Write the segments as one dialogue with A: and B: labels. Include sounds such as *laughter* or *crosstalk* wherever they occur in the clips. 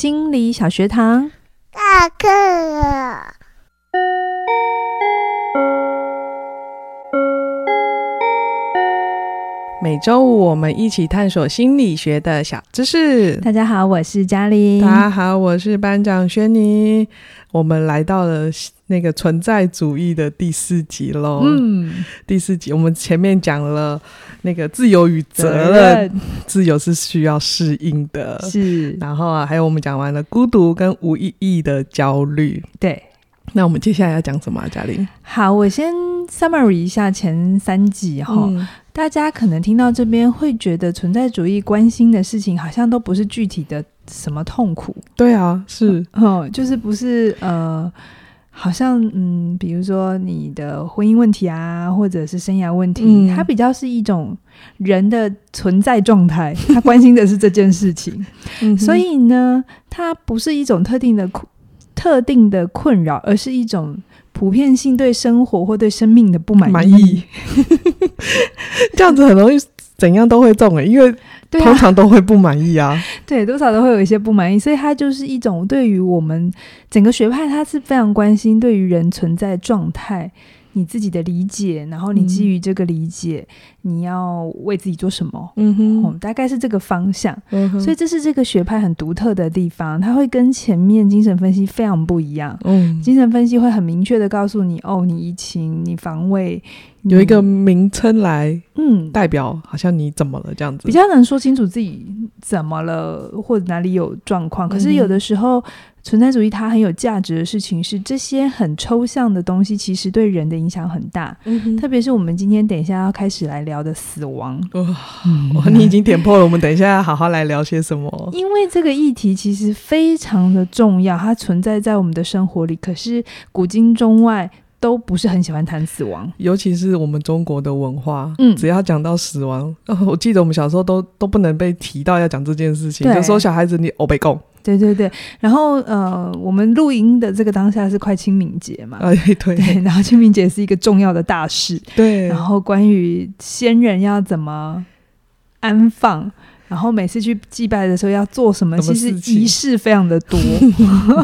A: 心理小学堂，
B: 下课了。
C: 每周五我们一起探索心理学的小知识。
A: 大家好，我是嘉玲。
C: 大家好，我是班长轩尼。我们来到了那个存在主义的第四集喽。嗯，第四集我们前面讲了那个自由与责任，自由是需要适应的。
A: 是，
C: 然后啊，还有我们讲完了孤独跟无意义的焦虑。
A: 对，
C: 那我们接下来要讲什么啊，嘉玲？
A: 好，我先 summary 一下前三集哈。嗯大家可能听到这边会觉得存在主义关心的事情好像都不是具体的什么痛苦。
C: 对啊，是，
A: 嗯，就是不是呃，好像嗯，比如说你的婚姻问题啊，或者是生涯问题，嗯、它比较是一种人的存在状态，*laughs* 他关心的是这件事情，嗯、所以呢，它不是一种特定的特定的困扰，而是一种。普遍性对生活或对生命的不满意，意。*laughs*
C: 这样子很容易怎样都会中诶、欸，因为通常都会不满意啊。*laughs*
A: 对，多少都会有一些不满意，所以它就是一种对于我们整个学派，它是非常关心对于人存在状态。你自己的理解，然后你基于这个理解，嗯、你要为自己做什么？嗯哼、嗯，大概是这个方向。所以这是这个学派很独特的地方，它会跟前面精神分析非常不一样。嗯，精神分析会很明确的告诉你，哦，你移情，你防卫。
C: 有一个名称来，嗯，代表好像你怎么了这样子，
A: 比较能说清楚自己怎么了或者哪里有状况。可是有的时候，存在主义它很有价值的事情是，这些很抽象的东西其实对人的影响很大。嗯哼，特别是我们今天等一下要开始来聊的死亡。哇，
C: 嗯，*laughs* 你已经点破了，我们等一下要好好来聊些什么？
A: 因为这个议题其实非常的重要，它存在在我们的生活里。可是古今中外。都不是很喜欢谈死亡，
C: 尤其是我们中国的文化，嗯，只要讲到死亡，哦，*laughs* 我记得我们小时候都都不能被提到要讲这件事情，对就说小孩子你欧北共，
A: 对对对，然后呃，我们录音的这个当下是快清明节嘛，
C: 啊对，
A: 对，然后清明节是一个重要的大事，
C: 对，
A: 然后关于先人要怎么安放。然后每次去祭拜的时候要做什么？其实仪式非常的多，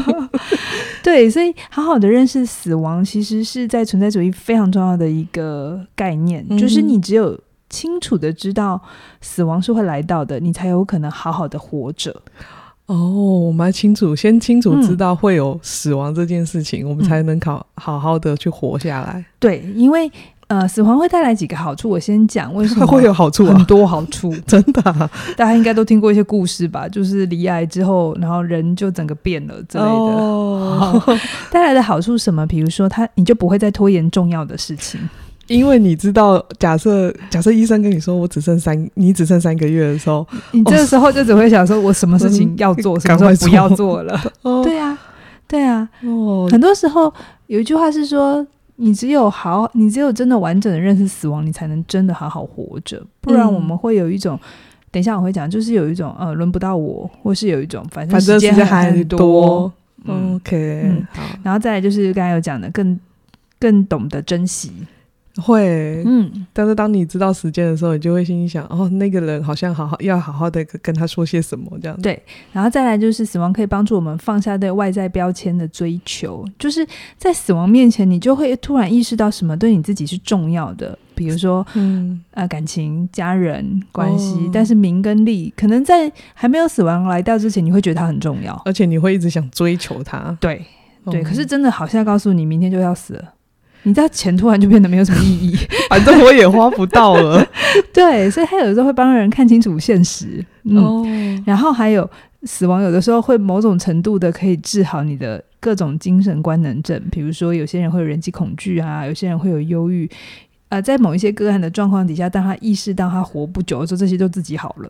A: *laughs* 对，所以好好的认识死亡，其实是在存在主义非常重要的一个概念，嗯、就是你只有清楚的知道死亡是会来到的，你才有可能好好的活着。
C: 哦，我们要清楚，先清楚知道会有死亡这件事情，嗯、我们才能考好好的去活下来。
A: 对，因为。呃，死亡会带来几个好处，我先讲为什么 *laughs*
C: 会有好处，
A: 很多好处，*laughs*
C: 真的、啊。
A: 大家应该都听过一些故事吧？就是离癌之后，然后人就整个变了之类的。哦，*laughs* 带来的好处是什么？比如说，他你就不会再拖延重要的事情，
C: 因为你知道，假设假设医生跟你说我只剩三，你只剩三个月的时候，
A: 你这个时候就只会想说，我什么事情要做，*laughs* 什么时候不要做了。*laughs* 哦、对啊，对啊。哦，很多时候有一句话是说。你只有好，你只有真的完整的认识死亡，你才能真的好好活着。不然我们会有一种，嗯、等一下我会讲，就是有一种呃，轮不到我，或是有一种反正时间还很多。
C: OK，
A: 然后再来就是刚才有讲的，更更懂得珍惜。
C: 会，嗯，但是当你知道时间的时候，你就会心想，哦，那个人好像好好要好好的跟他说些什么这样。
A: 对，然后再来就是死亡可以帮助我们放下对外在标签的追求，就是在死亡面前，你就会突然意识到什么对你自己是重要的，比如说，嗯，呃，感情、家人关系，哦、但是名跟利，可能在还没有死亡来到之前，你会觉得它很重要，
C: 而且你会一直想追求它。
A: 对，对，可是真的好像告诉你，明天就要死了。你知道钱突然就变得没有什么意义，*laughs*
C: 反正我也花不到了。*laughs*
A: 对，所以他有时候会帮人看清楚现实。嗯，哦、然后还有死亡，有的时候会某种程度的可以治好你的各种精神官能症，比如说有些人会有人际恐惧啊，有些人会有忧郁。呃，在某一些个案的状况底下，当他意识到他活不久的时候，这些就自己好了。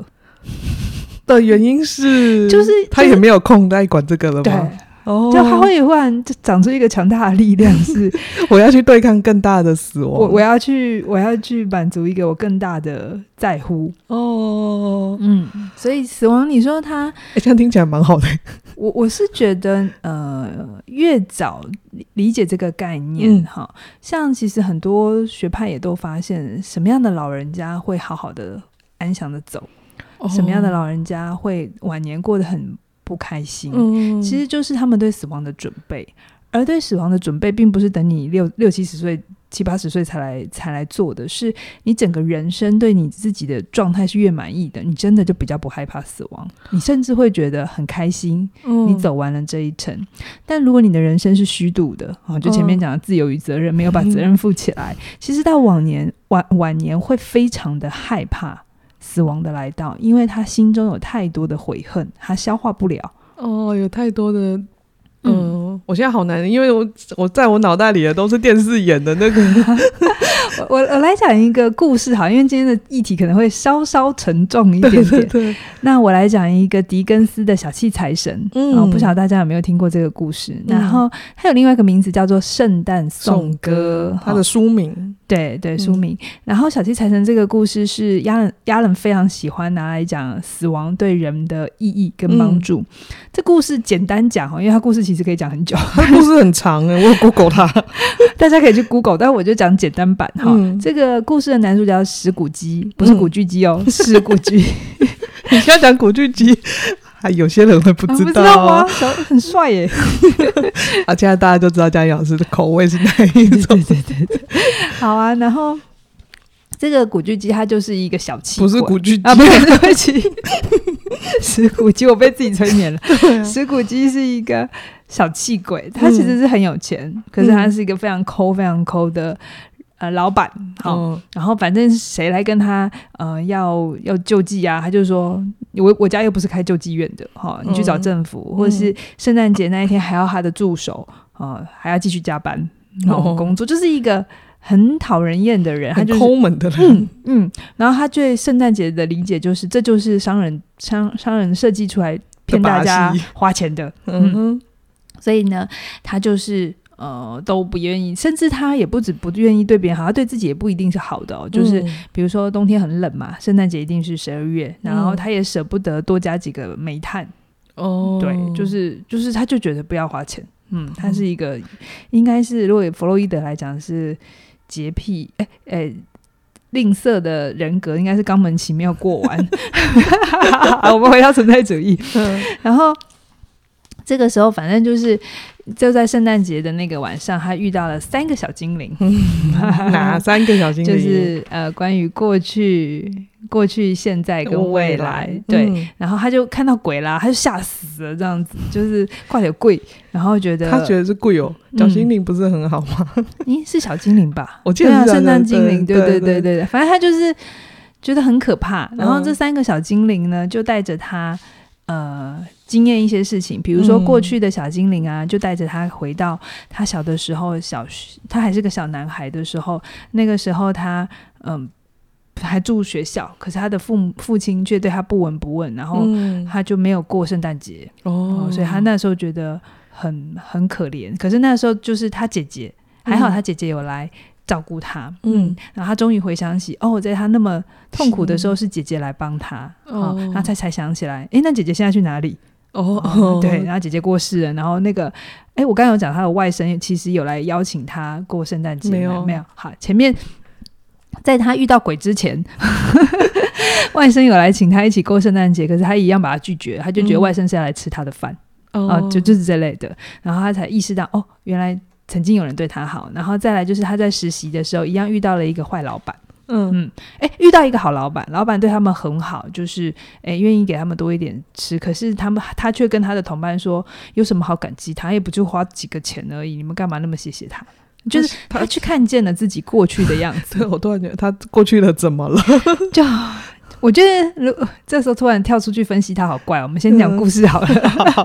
A: *laughs*
C: 的原因是，就是他也没有空再管这个了吗？对
A: 哦，就他会忽然就长出一个强大的力量，是 *laughs*
C: 我要去对抗更大的死亡，
A: 我我要去我要去满足一个我更大的在乎。哦，嗯，所以死亡，你说他，
C: 哎，这样听起来蛮好的。*laughs*
A: 我我是觉得，呃，越早理解这个概念，哈、嗯，像其实很多学派也都发现，什么样的老人家会好好的安详的走，哦、什么样的老人家会晚年过得很。不开心，
C: 嗯，
A: 其实就是他们对死亡的准备。而对死亡的准备，并不是等你六六七十岁、七八十岁才来才来做的，是你整个人生对你自己的状态是越满意的，你真的就比较不害怕死亡，你甚至会觉得很开心。你走完了这一程，嗯、但如果你的人生是虚度的啊，就前面讲的自由与责任，没有把 *laughs* 责任负起来，嗯、其实到晚年晚晚年会非常的害怕死亡的来到，因为他心中有太多的悔恨，他消化不了。
C: 哦，有太多的。嗯，我现在好难，因为我我在我脑袋里的都是电视演的那个。*laughs*
A: 我我来讲一个故事哈，因为今天的议题可能会稍稍沉重一点点。对对对，那我来讲一个狄更斯的小气财神。嗯，我不晓得大家有没有听过这个故事。嗯、然后它有另外一个名字叫做《圣诞颂歌》，
C: 它的书名。
A: 对对，书名。嗯、然后小气财神这个故事是亚伦亚伦非常喜欢拿来讲死亡对人的意义跟帮助。嗯、这故事简单讲哈，因为它故事其实可以讲很久，
C: 它故事很长哎，我有 Google 它，*laughs*
A: 大家可以去 Google，但我就讲简单版哈。嗯、这个故事的男主角是史古鸡，不是古巨基哦，史古鸡。*laughs*
C: 你现在讲古巨基。还有些人会不知道，啊，不知道吗？
A: 很帅耶！*laughs*
C: 啊，现在大家都知道江老师的口味是哪一种？*laughs*
A: 对对对对，好啊。然后这个古巨基他就是一个小气鬼，*laughs*
C: 不是古巨基
A: 啊，不是对不起，史古基，我被自己催眠了。石、啊、古基是一个小气鬼，他其实是很有钱，嗯、可是他是一个非常抠、非常抠的。呃，老板好，嗯、然后反正谁来跟他呃要要救济啊？他就说，我我家又不是开救济院的哈，你去找政府，嗯、或者是圣诞节那一天还要他的助手啊、呃，还要继续加班然后工作，哦、就是一个很讨人厌的人，他就是抠门的人，嗯嗯。然后他对圣诞节的理解就是，这就是商人商商人设计出来骗大家花钱的，嗯哼。所以呢，他就是。呃，都不愿意，甚至他也不止不愿意对别人好，他对自己也不一定是好的哦。就是比如说冬天很冷嘛，圣诞节一定是十二月，然后他也舍不得多加几个煤炭。哦，对，就是就是，他就觉得不要花钱。嗯，他是一个，应该是如果以弗洛伊德来讲是洁癖，哎哎，吝啬的人格，应该是肛门期没有过完。*laughs* 我们回到存在主义，嗯、然后。这个时候，反正就是就在圣诞节的那个晚上，他遇到了三个小精灵。*laughs*
C: 哪三个小精灵？
A: 就是呃，关于过去、过去、现在跟未来。对，嗯、然后他就看到鬼啦，他就吓死了，这样子就是快点跪，然后觉得
C: 他觉得是贵哦，小精灵不是很好吗？*laughs*
A: 咦、嗯，是小精灵吧？*laughs*
C: 我记得是
A: 圣诞精灵。对对对对对，反正他就是觉得很可怕。然后这三个小精灵呢，就带着他呃。经验一些事情，比如说过去的小精灵啊，嗯、就带着他回到他小的时候，小他还是个小男孩的时候，那个时候他嗯还住学校，可是他的父母父亲却对他不闻不问，然后他就没有过圣诞节哦、嗯，所以他那时候觉得很很可怜。可是那时候就是他姐姐还好，他姐姐有来。照顾他，嗯，然后他终于回想起，哦，在他那么痛苦的时候，是姐姐来帮他，哦，他才才想起来，诶，那姐姐现在去哪里？哦，哦对，然后姐姐过世了，然后那个，诶，我刚刚有讲他的外甥其实有来邀请他过圣诞节，没有，没有，好，前面在他遇到鬼之前，*laughs* 外甥有来请他一起过圣诞节，可是他一样把他拒绝，他就觉得外甥是要来吃他的饭，嗯、哦，就就是这类的，然后他才意识到，哦，原来。曾经有人对他好，然后再来就是他在实习的时候，一样遇到了一个坏老板。嗯嗯，哎，遇到一个好老板，老板对他们很好，就是哎愿意给他们多一点吃。可是他们他却跟他的同伴说，有什么好感激他？也不就花几个钱而已，你们干嘛那么谢谢他？就是他去看见了自己过去的样子。*laughs*
C: 我突然觉得他过去了怎么了？*laughs*
A: 就我觉得，如这时候突然跳出去分析他，好怪。我们先讲故事好了。嗯 *laughs* 好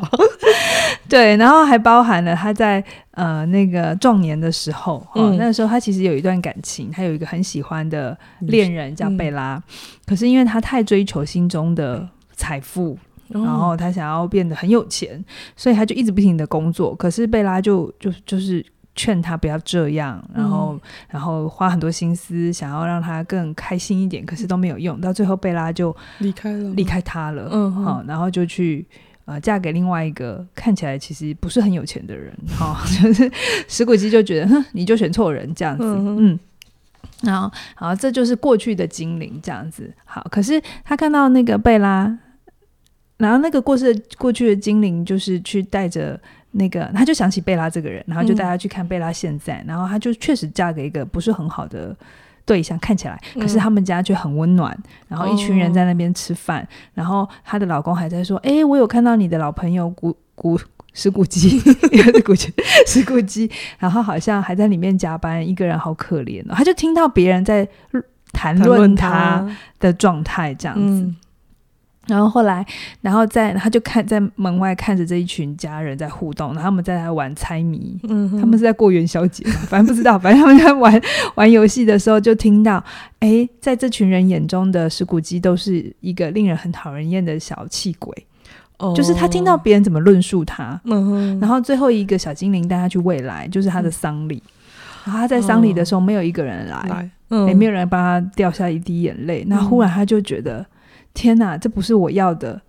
A: 对，然后还包含了他在呃那个壮年的时候，哦，嗯、那个时候他其实有一段感情，他有一个很喜欢的恋人叫贝拉，嗯、可是因为他太追求心中的财富，嗯、然后他想要变得很有钱，所以他就一直不停的工作。可是贝拉就就就是劝他不要这样，然后、嗯、然后花很多心思想要让他更开心一点，可是都没有用，到最后贝拉就离开了，离开他了，嗯，好，然后就去。呃，嫁给另外一个看起来其实不是很有钱的人，哈、哦，*laughs* 就是石谷基就觉得，哼，你就选错人这样子，嗯，嗯，然后，好，这就是过去的精灵这样子，好，可是他看到那个贝拉然后那个过世的过去的精灵就是去带着那个，他就想起贝拉这个人，然后就带他去看贝拉现在，嗯、然后他就确实嫁给一个不是很好的对象，看起来，可是他们家却很温暖，嗯、然后一群人在那边吃饭，哦、然后她的老公还在说：“哎，我有看到你的老朋友古古石谷鸡，石谷鸡，*laughs* 石谷鸡，然后好像还在里面加班，一个人好可怜哦。”他就听到别人在谈论他的状态，这样子。嗯然后后来，然后在他就看在门外看着这一群家人在互动，然后他们在来玩猜谜，嗯、他们是在过元宵节，反正不知道，*laughs* 反正他们在玩玩游戏的时候就听到，哎，在这群人眼中的石谷鸡都是一个令人很讨人厌的小气鬼，哦、就是他听到别人怎么论述他，然后最后一个小精灵带他去未来，就是他的丧礼，嗯、然后他在丧礼的时候没有一个人来，也、嗯、没有人帮他掉下一滴眼泪，那、嗯、忽然他就觉得。天哪，这不是我要的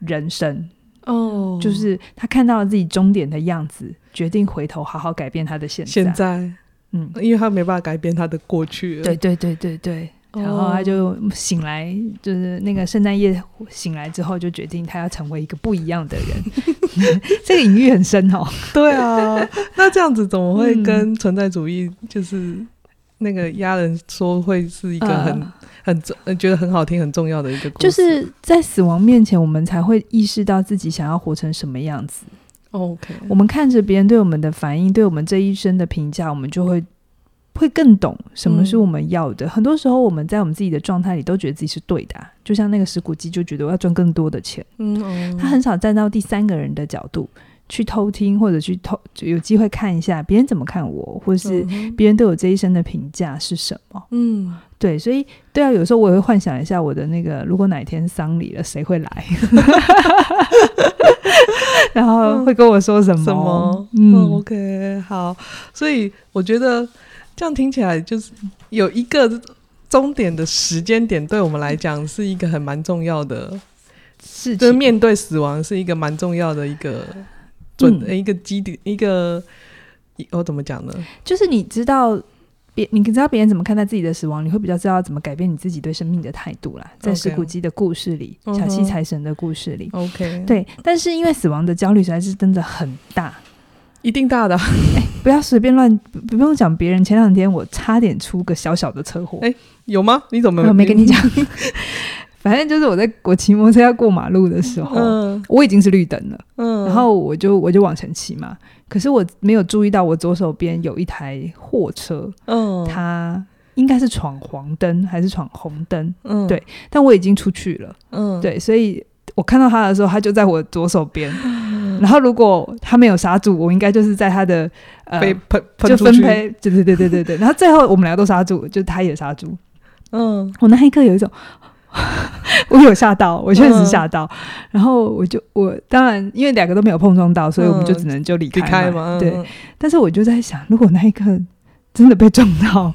A: 人生哦！就是他看到了自己终点的样子，决定回头好好改变他的现在。现在，嗯，因为他没办法改变他的过去。对对对对对，哦、然后他就醒来，就是那个圣诞夜醒来之后，就决定他要成为一个不一样的人。*laughs* 这个隐喻很深哦。对啊，*laughs* 那这样子怎么会跟存在主义就是那个亚人说会是一个很？呃很重，觉得很好听，很重要的一个故事，就是在死亡面前，我们才会意识到自己想要活成什么样子。OK，我们看着别人对我们的反应，对我们这一生的评价，我们就会会更懂什么是我们要的。嗯、很多时候，我们在我们自己的状态里都觉得自己是对的、啊，就像那个石谷鸡就觉得我要赚更多的钱。嗯，嗯，他很少站到第三个人的角度。去偷听或者去偷，就有机会看一下别人怎么看我，或是别人对我这一生的评价是什么？嗯，对，所以对啊，有时候我也会幻想一下我的那个，如果哪天丧礼了，谁会来？*laughs* 然后会跟我说什么？什么？嗯，OK，好。所以我觉得这样听起来就是有一个终点的时间点，对我们来讲是一个很蛮重要的事情，就是面对死亡是一个蛮重要的一个。准一个基底，嗯、一个我怎么讲呢？就是你知道别，你知道别人怎么看待自己的死亡，你会比较知道怎么改变你自己对生命的态度啦。在石谷鸡的故事里，Okay. 小七财神的故事里，OK，对。但是因为死亡的焦虑实在是真的很大，一定大的。*laughs* 不要随便乱，不用讲别人。前两天我差点出个小小的车祸，哎、欸，有吗？你怎么没没跟你讲。*laughs* 反正就是我在我骑摩托车要过马路的时候，嗯、我已经是绿灯了，嗯、然后我就我就往前骑嘛。可是我没有注意到我左手边有一台货车，嗯、它应该是闯黄灯还是闯红灯？嗯、对，但我已经出去了，嗯、对，所以我看到他的时候，他就在我左手边。嗯、*laughs* 然后如果他没有刹住，我应该就是在他的呃喷喷就分配，对对对对对对。然后最后我们俩都刹住，就他也刹住。嗯，我那一刻有一种。*laughs* 我有吓到，我确实吓到，嗯、然后我就我当然因为两个都没有碰撞到，所以我们就只能就离开嘛。对，但是我就在想，如果那一刻真的被撞到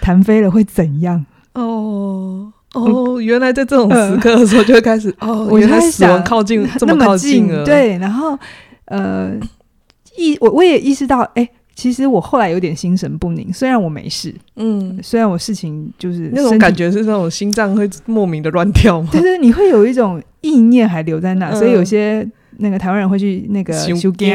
A: 弹飞了，会怎样？*laughs* 哦哦，原来在这种时刻的时候就会开始、*laughs* 呃、哦，原来死亡靠近这么靠近了。对，然后呃意我我也意识到，哎。其实我后来有点心神不宁，虽然我没事，嗯，虽然我事情就是那种感觉是那种心脏会莫名的乱跳嘛，*laughs* 就是你会有一种意念还留在那，嗯、所以有些那个台湾人会去那个收惊，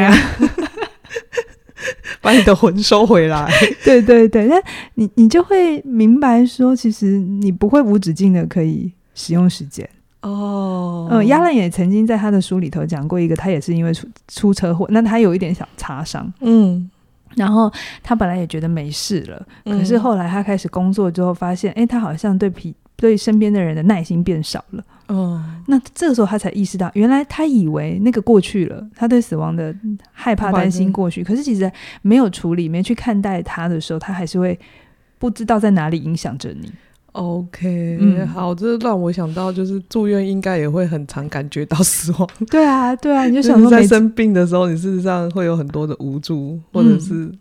A: *laughs* 把你的魂收回来。*laughs* 对对对，那你你就会明白说，其实你不会无止境的可以使用时间。哦。嗯，亚兰也曾经在他的书里头讲过一个，他也是因为出出车祸，那他有一点小擦伤，嗯。然后他本来也觉得没事了，可是后来他开始工作之后，发现，哎、嗯，他好像对皮对身边的人的耐心变少了。哦，那这个时候他才意识到，原来他以为那个过去了，他对死亡的害怕担心过去，可是其实没有处理，没去看待他的时候，他还是会不知道在哪里影响着你。OK，嗯，好，这让我想到，就是住院应该也会很常感觉到死亡。*laughs* 对啊，对啊，你就想说在生病的时候，你事实上会有很多的无助，或者是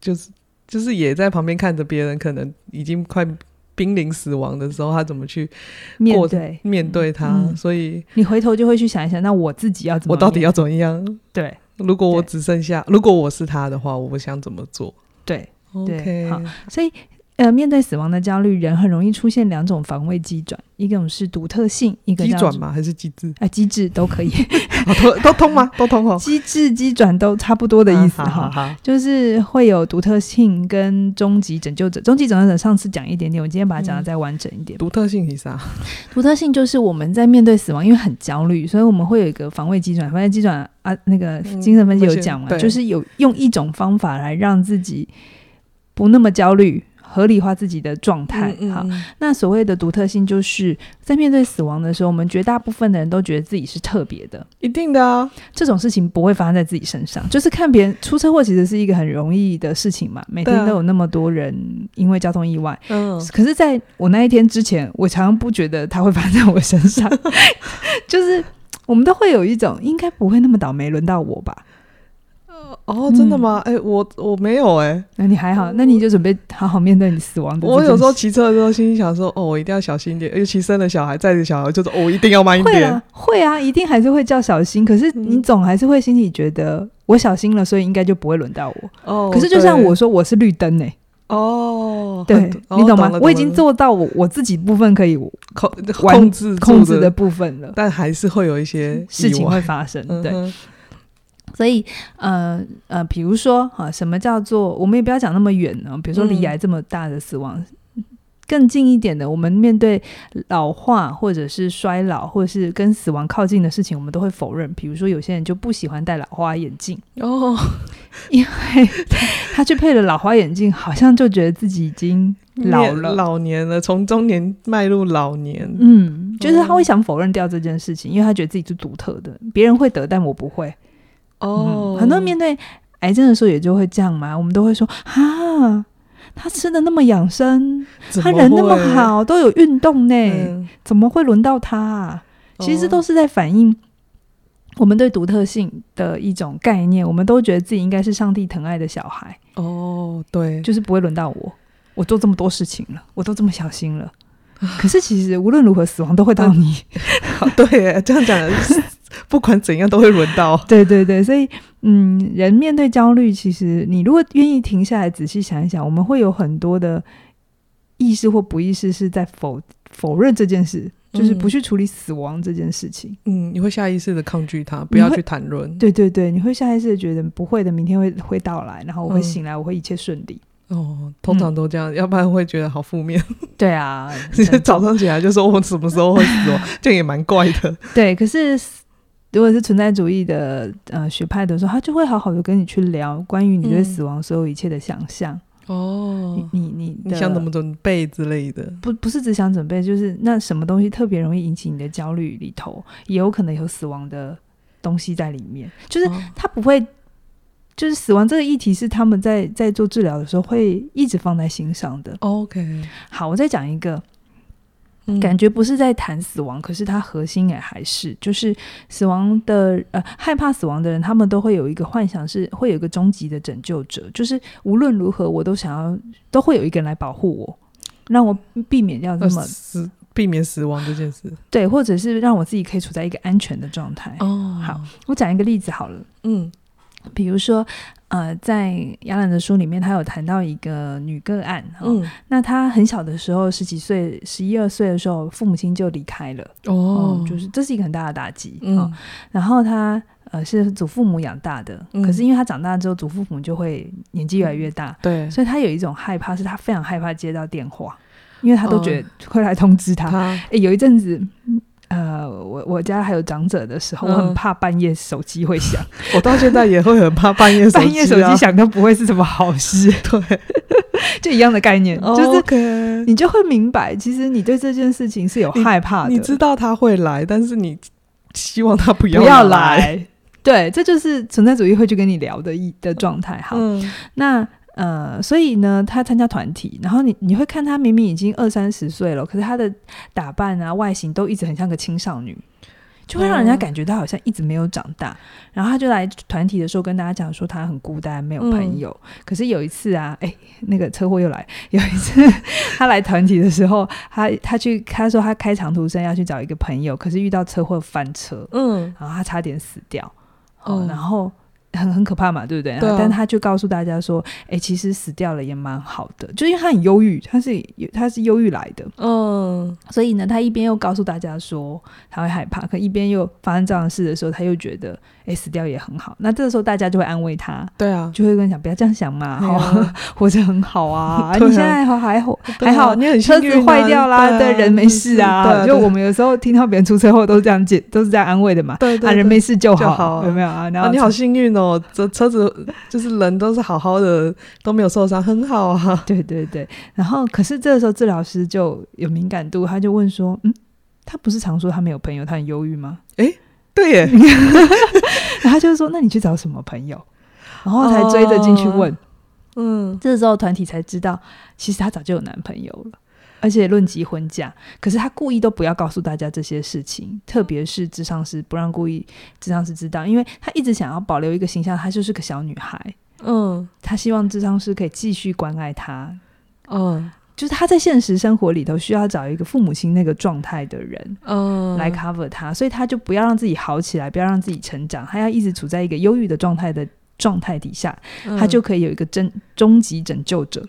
A: 就是就是也在旁边看着别人可能已经快濒临死亡的时候，他怎么去面对面对他？嗯、所以你回头就会去想一想，那我自己要怎么，我到底要怎么样？对，如果我只剩下，如果我是他的话，我不想怎么做？对，OK，好，所以。呃，面对死亡的焦虑，人很容易出现两种防卫机转，一种是独特性，一个叫
C: 机转吗？还是机制？
A: 啊，机制都可以，*laughs*
C: 都都通吗？都通哦。
A: 机制、机转都差不多的意思哈、
C: 啊，
A: 就是会有独特性跟终极拯救者。终极拯救者上次讲一点点，我今天把它讲的再完整一点。
C: 独、嗯、特性是啥？
A: 独特性就是我们在面对死亡，因为很焦虑，所以我们会有一个防卫机转。防卫机转啊，那个精神分析有讲嘛、嗯，就是有用一种方法来让自己不那么焦虑。合理化自己的状态，好。那所谓的独特性，就是在面对死亡的时候，我们绝大部分的人都觉得自己是特别的，
C: 一定的啊。
A: 这种事情不会发生在自己身上，就是看别人出车祸，其实是一个很容易的事情嘛。每天都有那么多人因为交通意外，嗯。可是在我那一天之前，我常常不觉得它会发生在我身上，*laughs* 就是我们都会有一种应该不会那么倒霉轮到我吧。
C: 哦，真的吗？哎、嗯欸，我我没有哎、欸，
A: 那你还好，那你就准备好好面对你死亡的。
C: 我有时候骑车的时候，心里想说，哦，我一定要小心一点，尤其生了小孩，载着小孩，就是哦，我一定要慢一点。
A: 会啊，会啊，一定还是会叫小心。可是你总还是会心里觉得，我小心了，所以应该就不会轮到我。哦，可是就像我说，我是绿灯哎、欸。哦，对，你懂吗？我已经做到我我自己部分可以控控制控制的部分了，
C: 但还是会有一些
A: 事情会发生。对。嗯所以，呃呃，比如说啊，什么叫做我们也不要讲那么远呢？比如说，离癌这么大的死亡，嗯，更近一点的，我们面对老化或者是衰老，或者是跟死亡靠近的事情，我们都会否认。比如说，有些人就不喜欢戴老花眼镜哦，因为他去配了老花眼镜，好像就觉得自己已经老了，*laughs*
C: 老年了，从中年迈入老年。
A: 嗯，就是他会想否认掉这件事情，因为他觉得自己是独特的，别人会得，但我不会。哦、嗯，很多人面对癌症的时候也就会这样嘛，我们都会说啊，他吃的那么养生，他人那么好，都有运动呢、嗯，怎么会轮到他、啊？其实都是在反映我们对独特性的一种概念，我们都觉得自己应该是上帝疼爱的小孩。
C: 哦，对，
A: 就是不会轮到我，我做这么多事情了，我都这么小心了，*laughs* 可是其实无论如何，死亡都会到你。
C: 好，*laughs* 对，这样讲的。不管怎样都会轮到，*laughs*
A: 对对对，所以嗯，人面对焦虑，其实你如果愿意停下来仔细想一想，我们会有很多的意识或不意识是在否否认这件事，就是不去处理死亡这件事情。
C: 嗯，你会下意识的抗拒它，不要去谈论。
A: 对对对，你会下意识的觉得不会的，明天会会到来，然后我会醒来，嗯、我会一切顺利。
C: 哦，通常都这样，嗯、要不然会觉得好负面。*laughs*
A: 对啊，
C: 早上起来就说我什么时候会死亡，*laughs* 这也蛮怪的。
A: 对，可是。如果是存在主义的呃学派的时候，他就会好好的跟你去聊关于你对死亡所有一切的想象。哦、嗯，你你你，
C: 你想怎么准备之类的？
A: 不不是只想准备，就是那什么东西特别容易引起你的焦虑里头，也有可能有死亡的东西在里面。就是他不会，就是死亡这个议题是他们在在做治疗的时候会一直放在心上的。
C: OK，
A: 好，我再讲一个。感觉不是在谈死亡，可是它核心也还是就是死亡的呃，害怕死亡的人，他们都会有一个幻想，是会有一个终极的拯救者，就是无论如何我都想要，都会有一个人来保护我，让我避免掉这么
C: 死，避免死亡这件事。
A: 对，或者是让我自己可以处在一个安全的状态。哦，好，我讲一个例子好了，嗯，比如说。呃，在亚兰的书里面，他有谈到一个女个案，嗯，哦、那她很小的时候，十几岁、十一二岁的时候，父母亲就离开了，哦，哦，就是这是一个很大的打击，嗯、哦，然后她呃是祖父母养大的，嗯，可是因为她长大之后，祖父母就会年纪越来越大，嗯，对，所以她有一种害怕，是她非常害怕接到电话，因为她都觉得会来通知她，哎、嗯，有一阵子。呃，我我家还有长者的时候，嗯、我很怕半夜手机会响。*laughs*
C: 我到现在也会很怕半夜 *laughs* 手机、啊、
A: 半夜手机响，都不会是什么好事。*laughs* 对，就一样的概念，哦、就是你就会明白，其实你对这件事情是有害怕的。
C: 你，你知道他会来，但是你希望他不要
A: 不要来。对，这就是存在主义会去跟你聊的一的状态。好，嗯、那。呃，所以呢，他参加团体，然后你你会看他明明已经二三十岁了，可是他的打扮啊、外形都一直很像个青少女，就会让人家感觉他好像一直没有长大。嗯、然后他就来团体的时候跟大家讲说他很孤单，没有朋友。嗯、可是有一次啊，哎，那个车祸又来。*laughs* 有一次他来团体的时候，他他去他说他开长途车要去找一个朋友，可是遇到车祸翻车，嗯，然后他差点死掉。哦、嗯，然后。很 *laughs* 很可怕嘛，对不对？
C: 对啊。
A: 但他就告诉大家说，哎，其实死掉了也蛮好的，就因为他很忧郁，他是他是忧郁来的，
C: 嗯，
A: 所以呢，他一边又告诉大家说他会害怕，可一边又发生这样的事的时候，他又觉得，哎，死掉也很好。那这个时候大家就会安慰他，
C: 对啊，
A: 就会跟他讲不要这样想嘛，
C: 好 *laughs*
A: 活着很好啊，*laughs* 你现在还还好还好，
C: 你很
A: 车子坏掉啦，对，人没事啊。就我们有时候听到别人出车祸都是这样解，都是这样安慰的嘛，
C: 对对，
A: 啊，人没事就好，有没有啊？然后
C: 你好幸运哦，这车子就是人都是好好的，都没有受伤，很好啊。
A: 对对对，然后可是这个时候治疗师就有敏感度，他就问说，嗯，他不是常说他没有朋友，他很忧郁吗？
C: 诶，对耶，*laughs*
A: 然后他就说，那你去找什么朋友？然后才追着进去问。嗯，这时候团体才知道，其实他早就有男朋友了，而且论及婚嫁。可是他故意都不要告诉大家这些事情，特别是智商师不让故意智商师知道，因为他一直想要保留一个形象，她就是个小女孩。嗯，他希望智商师可以继续关爱她。嗯，就是他在现实生活里头需要找一个父母亲那个状态的人，嗯，来 cover 她，所以他就不要让自己好起来，不要让自己成长，他要一直处在一个忧郁的状态的。状态底下，他就可以有一个真终极拯救者。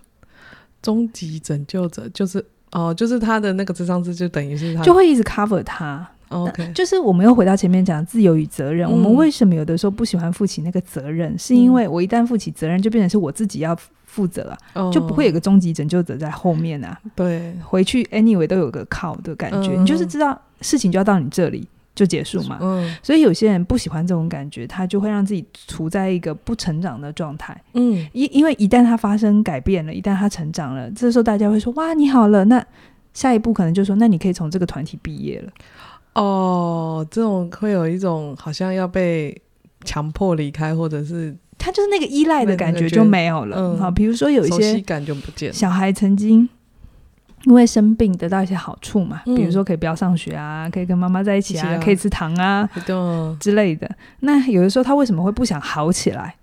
C: 终极拯救者就是哦，就是他的那个智商师，就等于是他
A: 就会一直 cover 他。
C: OK，就是
A: 我们又回到前面讲自由与责任。嗯、我们为什么有的时候不喜欢负起那个责任？是因为我一旦负起责任，就变成是我自己要负责了，嗯、就不会有个终极拯救者在后面啊。
C: 对，
A: 回去 anyway 都有个靠的感觉，嗯、你就是知道事情就要到你这里。就结束嘛，嗯，所以有些人不喜欢这种感觉，他就会让自己处在一个不成长的状态，嗯，因因为一旦他发生改变了，一旦他成长了，这时候大家会说哇，你好了，那下一步可能就说，那你可以从这个团体毕业了，
C: 哦，这种会有一种好像要被强迫离开，或者是
A: 他就是那个依赖的感觉就没有了，好，比如说有一些
C: 感就不见，
A: 小孩曾经。因为生病得到一些好处嘛，嗯、比如说可以不要上学啊，可以跟妈妈在一起啊，啊可以吃糖啊之类的。那有的时候他为什么会不想好起来？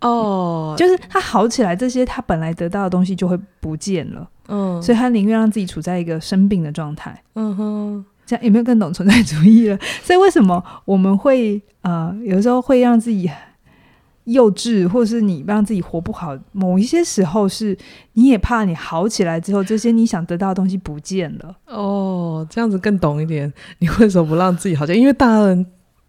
A: 哦，就是他好起来，这些他本来得到的东西就会不见了。嗯，所以他宁愿让自己处在一个生病的状态。嗯哼，这样有没有更懂存在主义了？所以为什么我们会呃有的时候会让自己幼稚，或是你让自己活不好，某一些时候是你也怕你好起来之后，这些你想得到的东西不见了。
C: 哦，这样子更懂一点。你为什么不让自己好起来？因为大人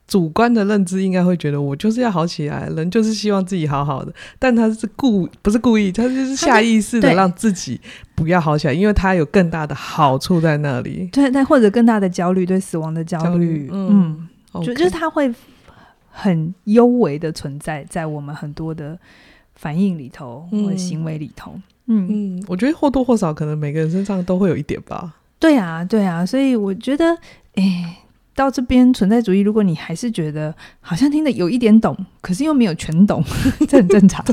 C: 主观的认知应该会觉得，我就是要好起来，人就是希望自己好好的。但他是故不是故意，他就是下意识的让自己不要好起来，因为他有更大的好处在那里。
A: 对，但或者更大的焦虑，对死亡的焦虑。焦虑嗯，嗯 okay 就就是他会。很幽微的存在在我们很多的反应里头，或者行为里头。嗯
C: 嗯，我觉得或多或少可能每个人身上都会有一点吧。
A: 对啊，对啊，所以我觉得，哎，到这边存在主义，如果你还是觉得好像听得有一点懂，可是又没有全懂，*laughs* 这很正常。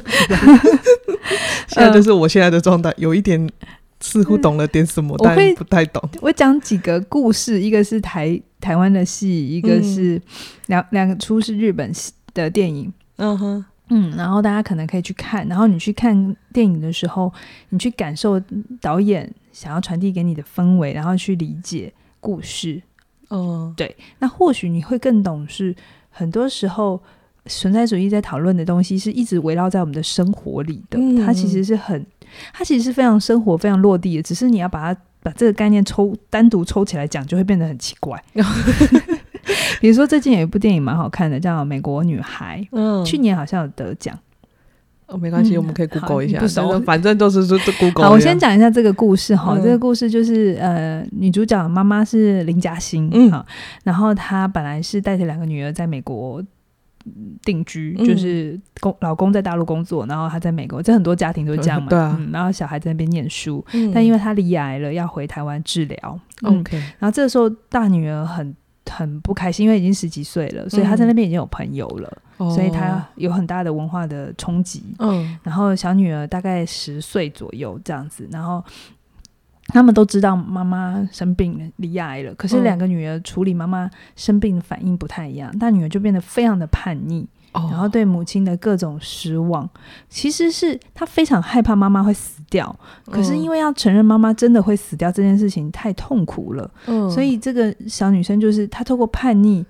C: 现在就是我现在的状态，有一点。似乎懂了点什么，但不太懂。
A: 我讲几个故事，一个是台台湾的戏，一个是两两个出是日本的电影。嗯哼，嗯，然后大家可能可以去看。然后你去看电影的时候，你去感受导演想要传递给你的氛围，然后去理解故事。哦，对，那或许你会更懂。是很多时候存在主义在讨论的东西，是一直围绕在我们的生活里的。它其实是很。它其实是非常生活、非常落地的，只是你要把它把这个概念抽单独抽起来讲，就会变得很奇怪。*laughs* 比如说，最近有一部电影蛮好看的，叫《美国女孩》，嗯，去年好像有得奖。
C: 哦，没关系，嗯、我们可以 Google 一下。反正都是说 *laughs* Google。
A: 好，我先讲一下这个故事哈。嗯、这个故事就是呃，女主角妈妈是林嘉欣，嗯，好，然后她本来是带着两个女儿在美国。定居就是公、嗯、老公在大陆工作，然后他在美国，这很多家庭都这样嘛。对啊、嗯，然后小孩在那边念书，嗯、但因为他罹癌了，要回台湾治疗。OK，、嗯、然后这个时候大女儿很很不开心，因为已经十几岁了，所以她在那边已经有朋友了，嗯、所以他有很大的文化的冲击。嗯，然后小女儿大概十岁左右这样子，然后。他们都知道妈妈生病了，离癌了。可是两个女儿处理妈妈生病的反应不太一样，嗯、大女儿就变得非常的叛逆，哦、然后对母亲的各种失望，其实是她非常害怕妈妈会死掉。可是因为要承认妈妈真的会死掉这件事情太痛苦了，嗯、所以这个小女生就是她透过叛逆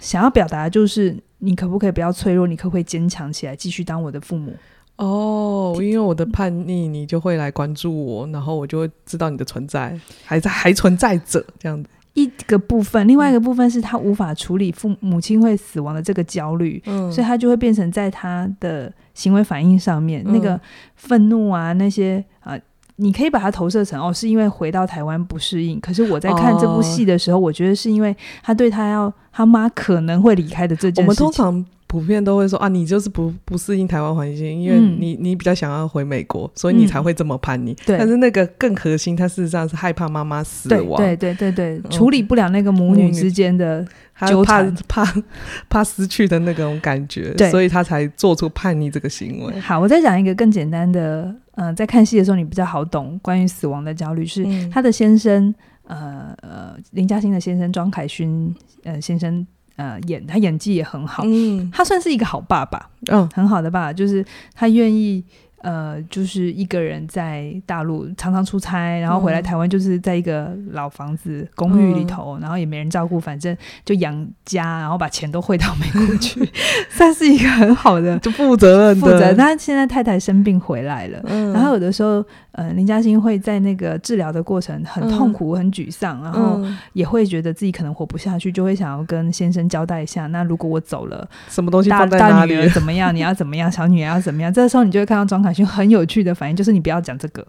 A: 想要表达，就是你可不可以不要脆弱？你可不可以坚强起来，继续当我的父母？
C: 哦，因为我的叛逆，你就会来关注我，然后我就会知道你的存在，还在还存在着这样子。
A: 一个部分，另外一个部分是他无法处理父母亲会死亡的这个焦虑，嗯，所以他就会变成在他的行为反应上面，嗯、那个愤怒啊，那些啊。你可以把它投射成哦，是因为回到台湾不适应。可是我在看这部戏的时候，哦、我觉得是因为他对他要他妈可能会离开的这件事情。我们
C: 通常普遍都会说啊，你就是不不适应台湾环境，因为你你比较想要回美国，所以你才会这么叛逆。对、嗯，但是那个更核心，他事实上是害怕妈妈死亡。
A: 对对对对对，处理不了那个母女之间的纠缠，
C: 怕怕 *laughs* 怕失去的那种感觉，所以他才做出叛逆这个行为。
A: 好，我再讲一个更简单的。嗯、呃，在看戏的时候，你比较好懂关于死亡的焦虑。是他的先生，嗯、呃呃，林嘉欣的先生庄凯勋，呃，先生，呃，演他演技也很好，嗯，他算是一个好爸爸，嗯，很好的爸爸，就是他愿意。呃，就是一个人在大陆常常出差，然后回来台湾，就是在一个老房子公寓里头，嗯、然后也没人照顾，反正就养家，然后把钱都汇到美国去，*laughs* 算是一个很好的，
C: 就负责任的。负责。
A: 那现在太太生病回来了，嗯、然后有的时候，呃，林嘉欣会在那个治疗的过程很痛苦、嗯、很沮丧，然后也会觉得自己可能活不下去，就会想要跟先生交代一下，那如果我走了，
C: 什么东西放在哪里？大女
A: 儿怎么样？你要怎么样？小女儿要怎么样？这个时候你就会看到庄凯。很有趣的反应就是你不要讲这个，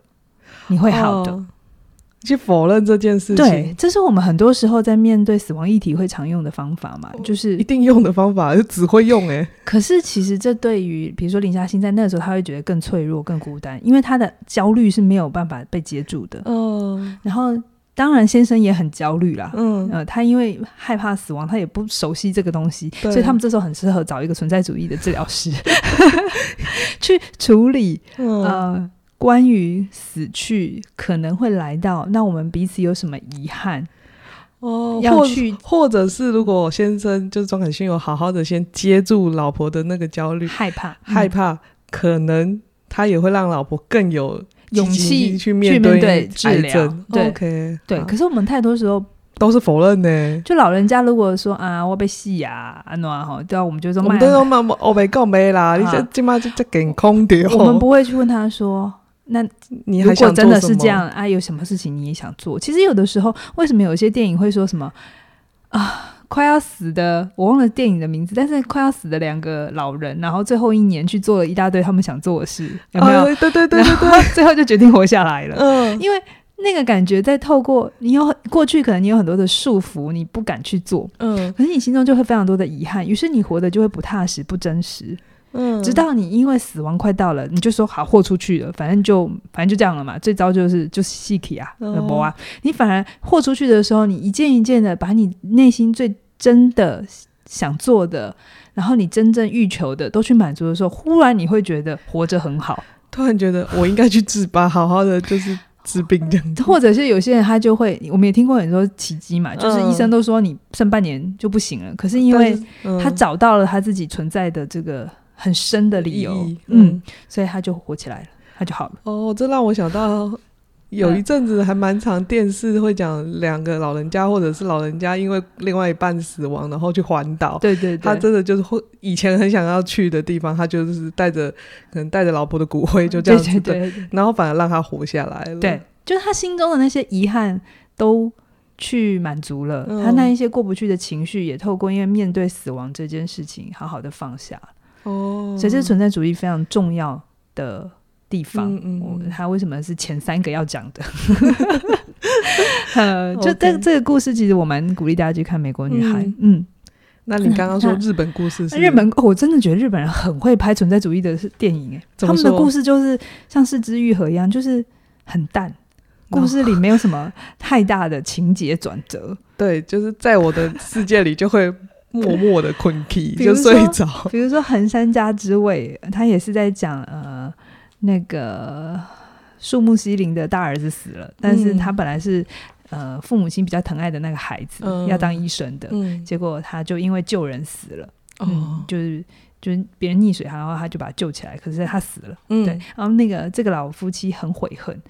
A: 你会好的。哦、
C: 去否认这件事情，
A: 对，这是我们很多时候在面对死亡议题会常用的方法嘛，就是
C: 一定用的方法，就只会用哎、欸。
A: 可是其实这对于比如说林嘉欣在那个时候，他会觉得更脆弱、更孤单，因为他的焦虑是没有办法被接住的。哦，然后当然先生也很焦虑啦。嗯，呃，他因为害怕死亡，他也不熟悉这个东西，所以他们这时候很适合找一个存在主义的治疗师。*laughs* 去处理呃，关于死去可能会来到，那我们彼此有什么遗憾
C: 哦？要去或，或者是如果先生就是庄凯勋有好好的先接住老婆的那个焦虑，
A: 害怕
C: 害怕，可能他也会让老婆更有
A: 勇气
C: 去面对
A: 治疗。对
C: ，OK，
A: 对。可是我们太多时候。
C: 都是否认呢？
A: 就老人家如果说啊，我被戏啊，安诺哈，对啊，我们就说，
C: 我们都说嘛，我没讲没啦，你这今嘛就就给空掉。
A: 我们 *laughs* 不会去问他说，那你如果真的是这样啊，有什么事情你也想做？其实有的时候，为什么有些电影会说什么啊，快要死的，我忘了电影的名字，但是快要死的两个老人，然后最后一年去做了一大堆他们想做的事，有没有？
C: 对对对对对，
A: 最后就决定活下来了。嗯，因为。那个感觉，在透过你有过去，可能你有很多的束缚，你不敢去做，嗯，可是你心中就会非常多的遗憾，于是你活得就会不踏实、不真实，嗯，直到你因为死亡快到了，你就说好豁出去了，反正就反正就这样了嘛，最糟就是就是戏体啊，不啊，你反而豁出去的时候，你一件一件的把你内心最真的想做的，然后你真正欲求的都去满足的时候，忽然你会觉得活着很好，
C: 突然觉得我应该去治吧，好好的就是。治病这样，
A: 或者是有些人他就会，我们也听过很多奇迹嘛，就是医生都说你剩半年就不行了，可是因为他找到了他自己存在的这个很深的理由，嗯，所以他就活起来了，他就好了。
C: 哦，这让我想到有一阵子还蛮长电视会讲两个老人家，或者是老人家因为另外一半死亡，然后去环岛，
A: 对对对，
C: 他真的就是会以前很想要去的地方，他就是带着可能带着老婆的骨灰就这样子，对，对，对，对，然后反而让他活下来了，
A: 对。就是他心中的那些遗憾都去满足了，嗯、他那一些过不去的情绪也透过因为面对死亡这件事情，好好的放下。哦，所以这是存在主义非常重要的地方。嗯嗯，他为什么是前三个要讲的？*laughs* 呃，就这.这个故事，其实我蛮鼓励大家去看《美国女孩》。嗯，嗯，
C: 那你刚刚说日本故事是，
A: 嗯、日本、哦，我真的觉得日本人很会拍存在主义的电影。哎，他们的故事就是像四肢愈合一样，就是很淡。故事里没有什么太大的情节转折，*laughs*
C: 对，就是在我的世界里就会默默的困气，就睡着。
A: 比如说《横山家之味》，他也是在讲呃，那个树木希林的大儿子死了，但是他本来是呃父母亲比较疼爱的那个孩子，嗯、要当医生的，嗯、结果他就因为救人死了，哦、嗯，就是就是别人溺水，然后他就把他救起来，可是他死了，嗯、对，然后那个这个老夫妻很悔恨。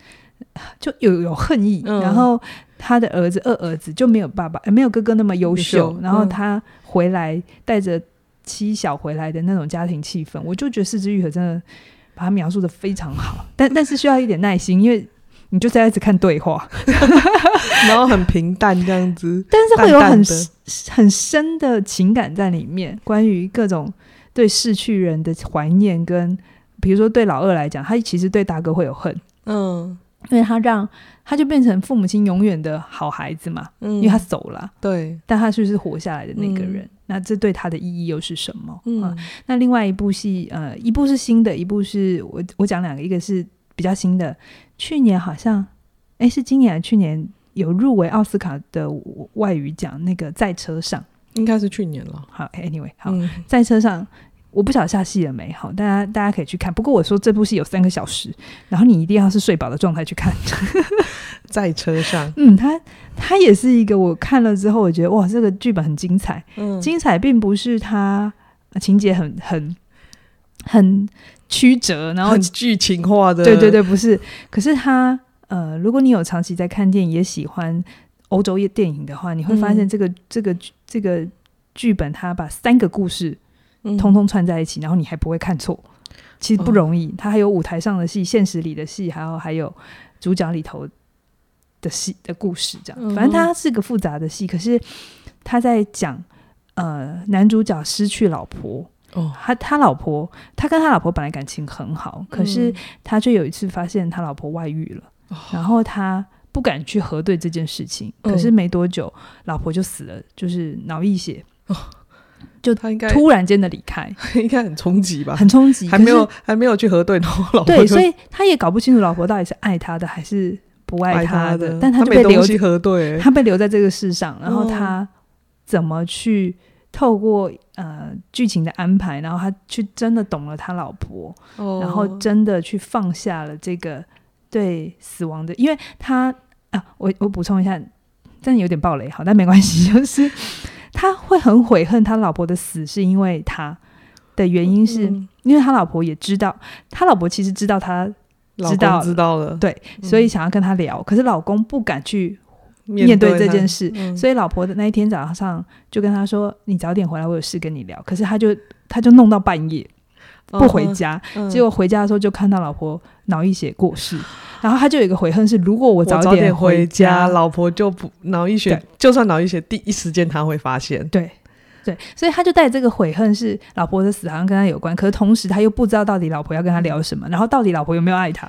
A: 就有有恨意，嗯、然后他的儿子二儿子就没有爸爸，没有哥哥那么优秀。然后他回来带着妻小回来的那种家庭气氛，我就觉得四之愈合真的把他描述的非常好，*laughs* 但但是需要一点耐心，因为你就在一直看对话，*laughs*
C: 然后很平淡这样子，*laughs*
A: 但是会有很很深的情感在里面，关于各种对逝去人的怀念，跟比如说对老二来讲，他其实对大哥会有恨，嗯。因为他让他就变成父母亲永远的好孩子嘛，嗯，因为他走了，
C: 对，
A: 但他就是活下来的那个人，嗯、那这对他的意义又是什么？嗯，啊、那另外一部戏，呃，一部是新的，一部是我我讲两个，一个是比较新的，去年好像，哎，是今年还是去年有入围奥斯卡的外语奖，那个在车上，
C: 应该是去年了。
A: 好，Anyway，好，嗯、在车上。我不晓得下戏了没，好，大家大家可以去看。不过我说这部戏有三个小时，然后你一定要是睡饱的状态去看。*laughs*
C: 在车上，*laughs*
A: 嗯，他他也是一个我看了之后，我觉得哇，这个剧本很精彩。嗯，精彩并不是他情节很很很曲折，然后
C: 很剧情化的。
A: 对对对，不是。可是他呃，如果你有长期在看电影，也喜欢欧洲电影的话，你会发现这个、嗯、这个这个剧本，他把三个故事。通通串在一起，然后你还不会看错，其实不容易。他、哦、还有舞台上的戏、现实里的戏，还有还有主角里头的戏的故事，这样。嗯、反正他是个复杂的戏，可是他在讲呃男主角失去老婆。哦，他他老婆他跟他老婆本来感情很好，可是他却有一次发现他老婆外遇了，嗯、然后他不敢去核对这件事情，可是没多久、嗯、老婆就死了，就是脑溢血。哦就他应该突然间的离开，*laughs*
C: 应该很冲击吧？
A: 很冲击，
C: 还没有还没有去核对老婆。
A: 对，所以他也搞不清楚老婆到底是爱他的还是不爱他的。他的但他就被留
C: 核对，
A: 他被留在这个世上，然后他怎么去透过呃剧情的安排，然后他去真的懂了他老婆，哦、然后真的去放下了这个对死亡的，因为他啊，我我补充一下，真的有点暴雷，好，但没关系，*laughs* 就是。他会很悔恨他老婆的死，是因为他的原因是，嗯、因为他老婆也知道，他老婆其实知道他知道
C: 知道了，
A: 对，嗯、所以想要跟他聊，可是老公不敢去面对这件事，嗯、所以老婆的那一天早上就跟他说：“你早点回来，我有事跟你聊。”可是他就他就弄到半夜。不回家，嗯、结果回家的时候就看到老婆脑溢血过世，*laughs* 然后他就有一个悔恨是：如果我早点回家，
C: 老婆就不脑溢血，就算脑溢血，第一时间他会发现。
A: 对对，所以他就带这个悔恨是老婆的死好像跟他有关，可是同时他又不知道到底老婆要跟他聊什么，然后到底老婆有没有爱他，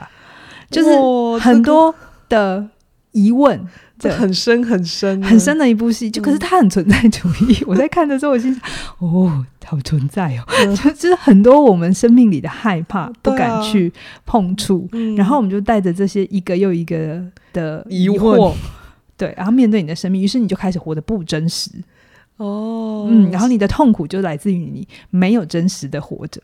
A: 就是很多的疑问。
C: 这很深很深。
A: 很深的一部戏，就可是他很存在主义。嗯、*laughs* 我在看的时候，我心想：哦，好存在哦，嗯、就 *laughs* 就是很多我们生命里的害怕，不敢去碰触，嗯、然后我们就带着这些一个又一个的疑惑，疑 *laughs* 对，然后面对你的生命，于是你就开始活得不真实。哦，嗯，然后你的痛苦就来自于你没有真实的活着。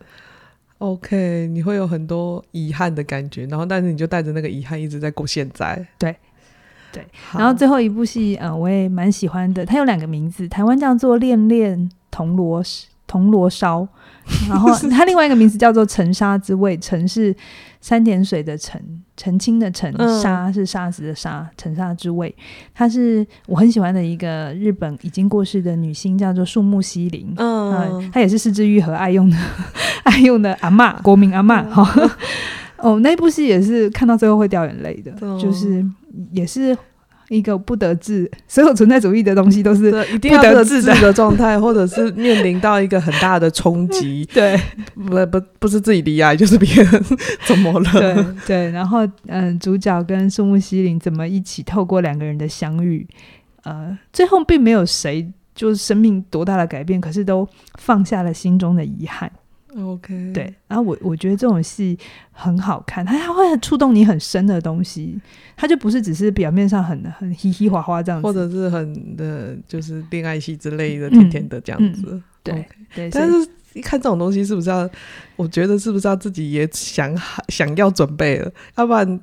C: OK，你会有很多遗憾的感觉，然后但是你就带着那个遗憾一直在过现在。
A: 对。对，然后最后一部戏，呃，我也蛮喜欢的。它有两个名字，台湾叫做《恋恋铜锣铜锣烧》，然后它另外一个名字叫做《沉沙之味》。沉是三点水的沉，澄清的澄，沙是沙子的沙。沉沙之味，它是我很喜欢的一个日本已经过世的女星，叫做树木希林。嗯、呃，她也是是枝裕和爱用的 *laughs* 爱用的阿嬷，国民阿嬷。哈、嗯，*laughs* 哦，那部戏也是看到最后会掉眼泪的，嗯、就是。也是一个不得志，所有存在主义的东西都是一定要得志
C: 的状态，或者是面临到一个很大的冲击。*laughs*
A: 对，
C: 不不不是自己离开，就是别人怎么了？
A: 对对，然后嗯，主角跟树木希林怎么一起透过两个人的相遇，呃，最后并没有谁就是生命多大的改变，可是都放下了心中的遗憾。
C: OK，
A: 对，然后我我觉得这种戏很好看，它它会触动你很深的东西，它就不是只是表面上很很嘻嘻哈哈这样子，
C: 或者是很的就是恋爱戏之类的，甜甜的这样子。嗯嗯、对
A: Okay 对，
C: 但是一看这种东西，是不是要？我觉得是不是要自己也想想要准备了，要不然。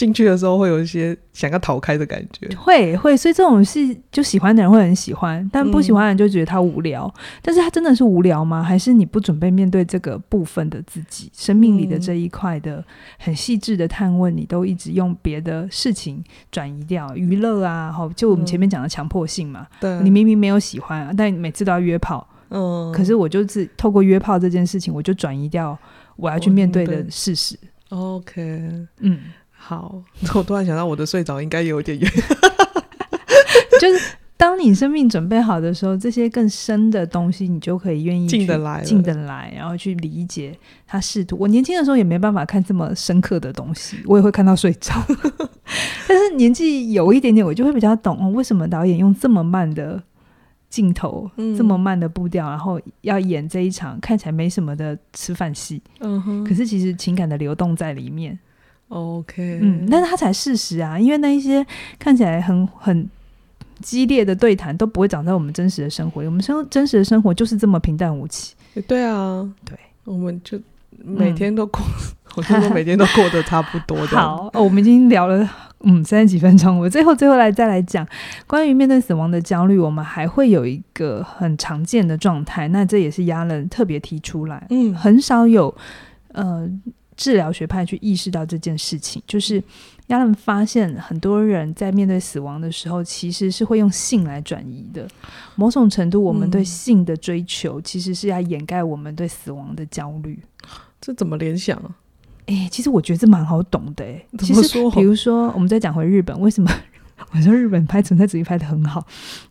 C: 进去的时候会有一些想要逃开的感觉，
A: 会会，所以这种戏就喜欢的人会很喜欢，但不喜欢的人就觉得他无聊。嗯、但是他真的是无聊吗？还是你不准备面对这个部分的自己，生命里的这一块的很细致的探问，你都一直用别的事情转移掉，娱乐啊，就我们前面讲的强迫性嘛。对、嗯，你明明没有喜欢，但每次都要约炮，嗯，可是我就是透过约炮这件事情，我就转移掉我要去面对的事实。
C: OK，
A: 嗯，
C: 好，*laughs* 我突然想到我的睡着应该有点远，*laughs*
A: 就是。当你生命准备好的时候，这些更深的东西，你就可以愿意
C: 进得来，
A: 进得来，然后去理解他试图。我年轻的时候也没办法看这么深刻的东西，我也会看到睡着。*laughs* 但是年纪有一点点，我就会比较懂哦，为什么导演用这么慢的镜头，嗯、这么慢的步调，然后要演这一场看起来没什么的吃饭戏。嗯哼。可是其实情感的流动在里面。
C: OK。
A: 嗯，但是他才事实啊，因为那一些看起来很很。激烈的对谈都不会长在我们真实的生活里，我们生真实的生活就是这么平淡无奇。
C: 对啊，
A: 对，
C: 我们就每天都过，嗯、我觉得每天都过得差不多的。*laughs*
A: 好、哦，我们已经聊了嗯三十几分钟，我最后最后来再来讲关于面对死亡的焦虑，我们还会有一个很常见的状态，那这也是亚伦特别提出来，嗯，很少有呃治疗学派去意识到这件事情，就是。他们发现，很多人在面对死亡的时候，其实是会用性来转移的。某种程度，我们对性的追求，其实是要掩盖我们对死亡的焦虑。
C: 这怎么联想啊？
A: 哎，其实我觉得这蛮好懂的。哎，其实比如说，我们再讲回日本，为什么？我说日本拍存在主义拍的很好，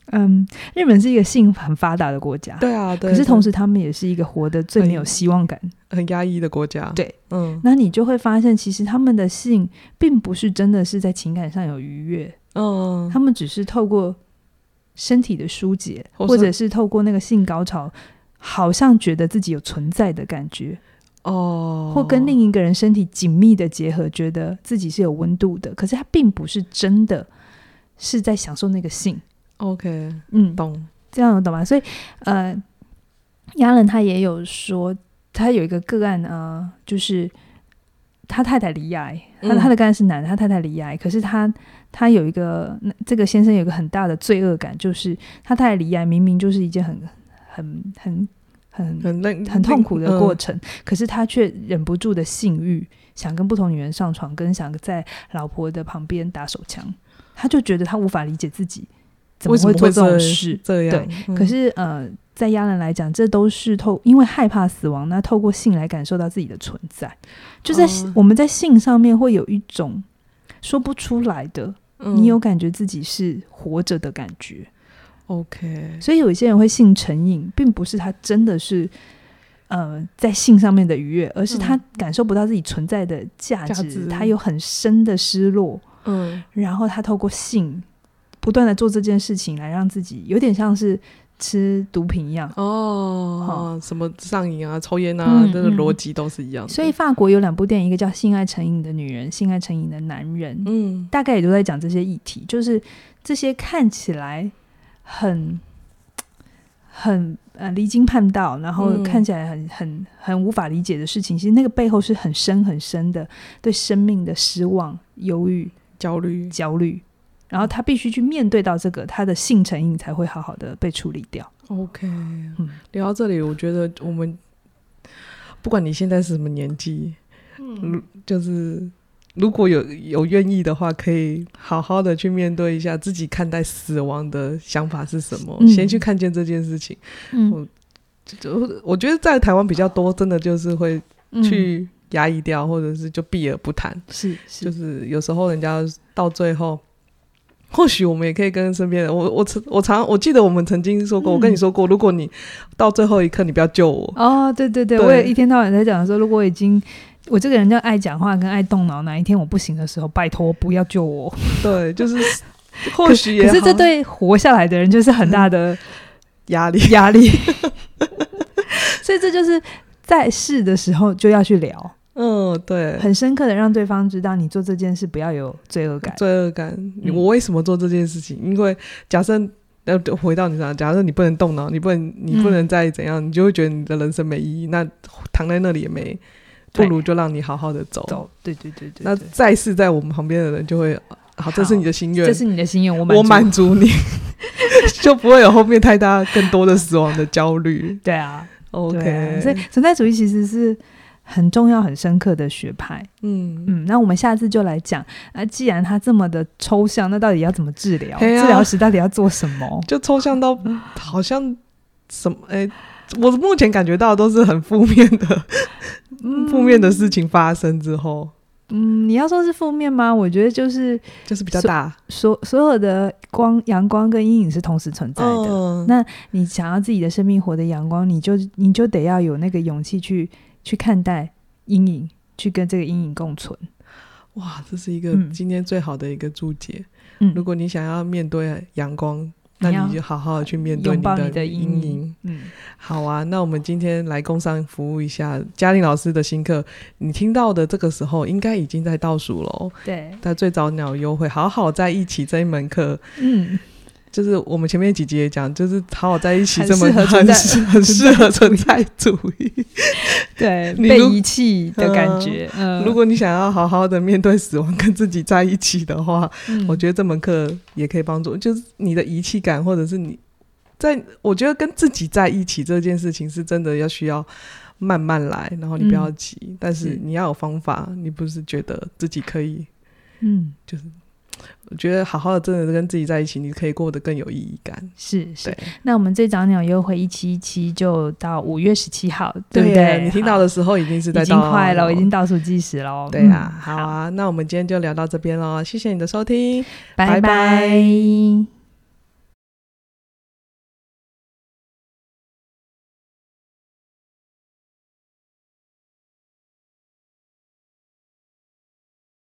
A: 嗯，日本是一个性很发达的国家，
C: 对啊，对，
A: 可是同时他们也是一个活得最没有希望感、
C: 很压抑的国家，
A: 对，嗯，那你就会发现，其实他们的性并不是真的是在情感上有愉悦，嗯，他们只是透过身体的疏解，或者是透过那个性高潮，好像觉得自己有存在的感觉，哦，或跟另一个人身体紧密的结合，觉得自己是有温度的，可是他并不是真的。是在享受那个性
C: ，OK，
A: 嗯，
C: 懂，
A: 这样懂吗？所以，呃，亚伦他也有说，他有一个个案啊、呃，就是他太太离癌，他他的个案是男的，他太太离癌，可是他他有一个这个先生有一个很大的罪恶感，就是他太太离癌明明就是一件很很很很很很痛苦的过程，嗯、可是他却忍不住的性欲，想跟不同女人上床，跟想在老婆的旁边打手枪。他就觉得他无法理解自己怎么会做这种事，
C: 这样。
A: 对，嗯、可是呃，在亚人来讲，这都是透因为害怕死亡，那透过性来感受到自己的存在，就在、哦、我们在性上面会有一种说不出来的，嗯、你有感觉自己是活着的感觉。
C: OK，
A: 所以有一些人会性成瘾，并不是他真的是呃在性上面的愉悦，而是他感受不到自己存在的价值，价值他有很深的失落。嗯，然后他透过性不断的做这件事情，来让自己有点像是吃毒品一样。
C: 哦，哦什么上瘾啊、抽烟啊，这个逻辑都是一样的。
A: 所以法国有两部电影，一个叫《性爱成瘾的女人》，《性爱成瘾的男人》，嗯，大概也都在讲这些议题，就是这些看起来很 *tsk* 很呃离经叛道，然后看起来很很很无法理解的事情，其实那个背后是很深很深的对生命的失望、忧郁。
C: 焦虑，
A: 焦虑，然后他必须去面对到这个，他的性成瘾才会好好的被处理掉。
C: OK，嗯，聊到这里，我觉得我们不管你现在是什么年纪，嗯，就是如果有有愿意的话，可以好好的去面对一下自己看待死亡的想法是什么，嗯、先去看见这件事情。嗯，我就我觉得在台湾比较多，真的就是会去。压抑掉，或者是就避而不谈，
A: 是，是，
C: 就是有时候人家到最后，或许我们也可以跟身边人，我我我常我记得我们曾经说过，嗯、我跟你说过，如果你到最后一刻你不要救我，
A: 哦，对对对，对。我也一天到晚在讲说，如果已经我这个人就爱讲话跟爱动脑，哪一天我不行的时候，拜托不要救我，
C: 对，就是 *laughs* 或许也
A: 可是这对活下来的人就是很大的
C: 压力
A: 压力，*laughs* 所以这就是在世的时候就要去聊。
C: 嗯，对，
A: 很深刻的让对方知道你做这件事不要有罪恶感。
C: 罪恶感，我为什么做这件事情？嗯、因为假设要回到你身上，假设你不能动脑，你不能，你不能再怎样，嗯、你就会觉得你的人生没意义。那躺在那里也没，不如就让你好好的走。走，
A: 对对对对。
C: 那在世在我们旁边的人就会，好，这是你的心愿，
A: 这是你的心愿，我
C: 我满足你，*laughs* 就不会有后面太大更多的死亡的焦虑。
A: 对啊
C: ，OK
A: 对。所以存在主义其实是。很重要、很深刻的学派，嗯嗯，那我们下次就来讲。那既然它这么的抽象，那到底要怎么治疗？啊、治疗时到底要做什么？
C: 就抽象到 *laughs* 好像什么？哎、欸，我目前感觉到都是很负面的，负、嗯、面的事情发生之后。
A: 嗯，你要说是负面吗？我觉得就是
C: 就是比较大，
A: 所所，所有的光、阳光跟阴影是同时存在的。嗯、那你想要自己的生命活得阳光，你就你就得要有那个勇气去去看待阴影，去跟这个阴影共存。
C: 哇，这是一个今天最好的一个注解。嗯，如果你想要面对阳光。那你就好好的去面对你的阴影。嗯，好啊。那我们今天来工商服务一下嘉玲老师的新课。你听到的这个时候，应该已经在倒数了。
A: 对，
C: 在最早鸟优惠，好好在一起这一门课。嗯。就是我们前面几集也讲，就是好好在一起这么很很适合 *laughs* 存在主义，*laughs*
A: 对，*laughs* 被遗弃的感觉。
C: 嗯，如果你想要好好的面对死亡，跟自己在一起的话，嗯，我觉得这门课也可以帮助。就是你的遗弃感，或者是你在，我觉得跟自己在一起这件事情是真的要需要慢慢来，然后你不要急，嗯，但是你要有方法。你不是觉得自己可以，嗯，就是。我觉得好好的，真的跟自己在一起，你可以过得更有意义感。
A: 是是，那我们这早鸟优惠一期一期就到五月十七号，对不对？对，
C: 你听到的时候已经是在
A: 已经快了，已经倒数计时了。
C: 对啊，好啊，那我们今天就聊到这边喽，谢谢你的收
A: 听。拜拜。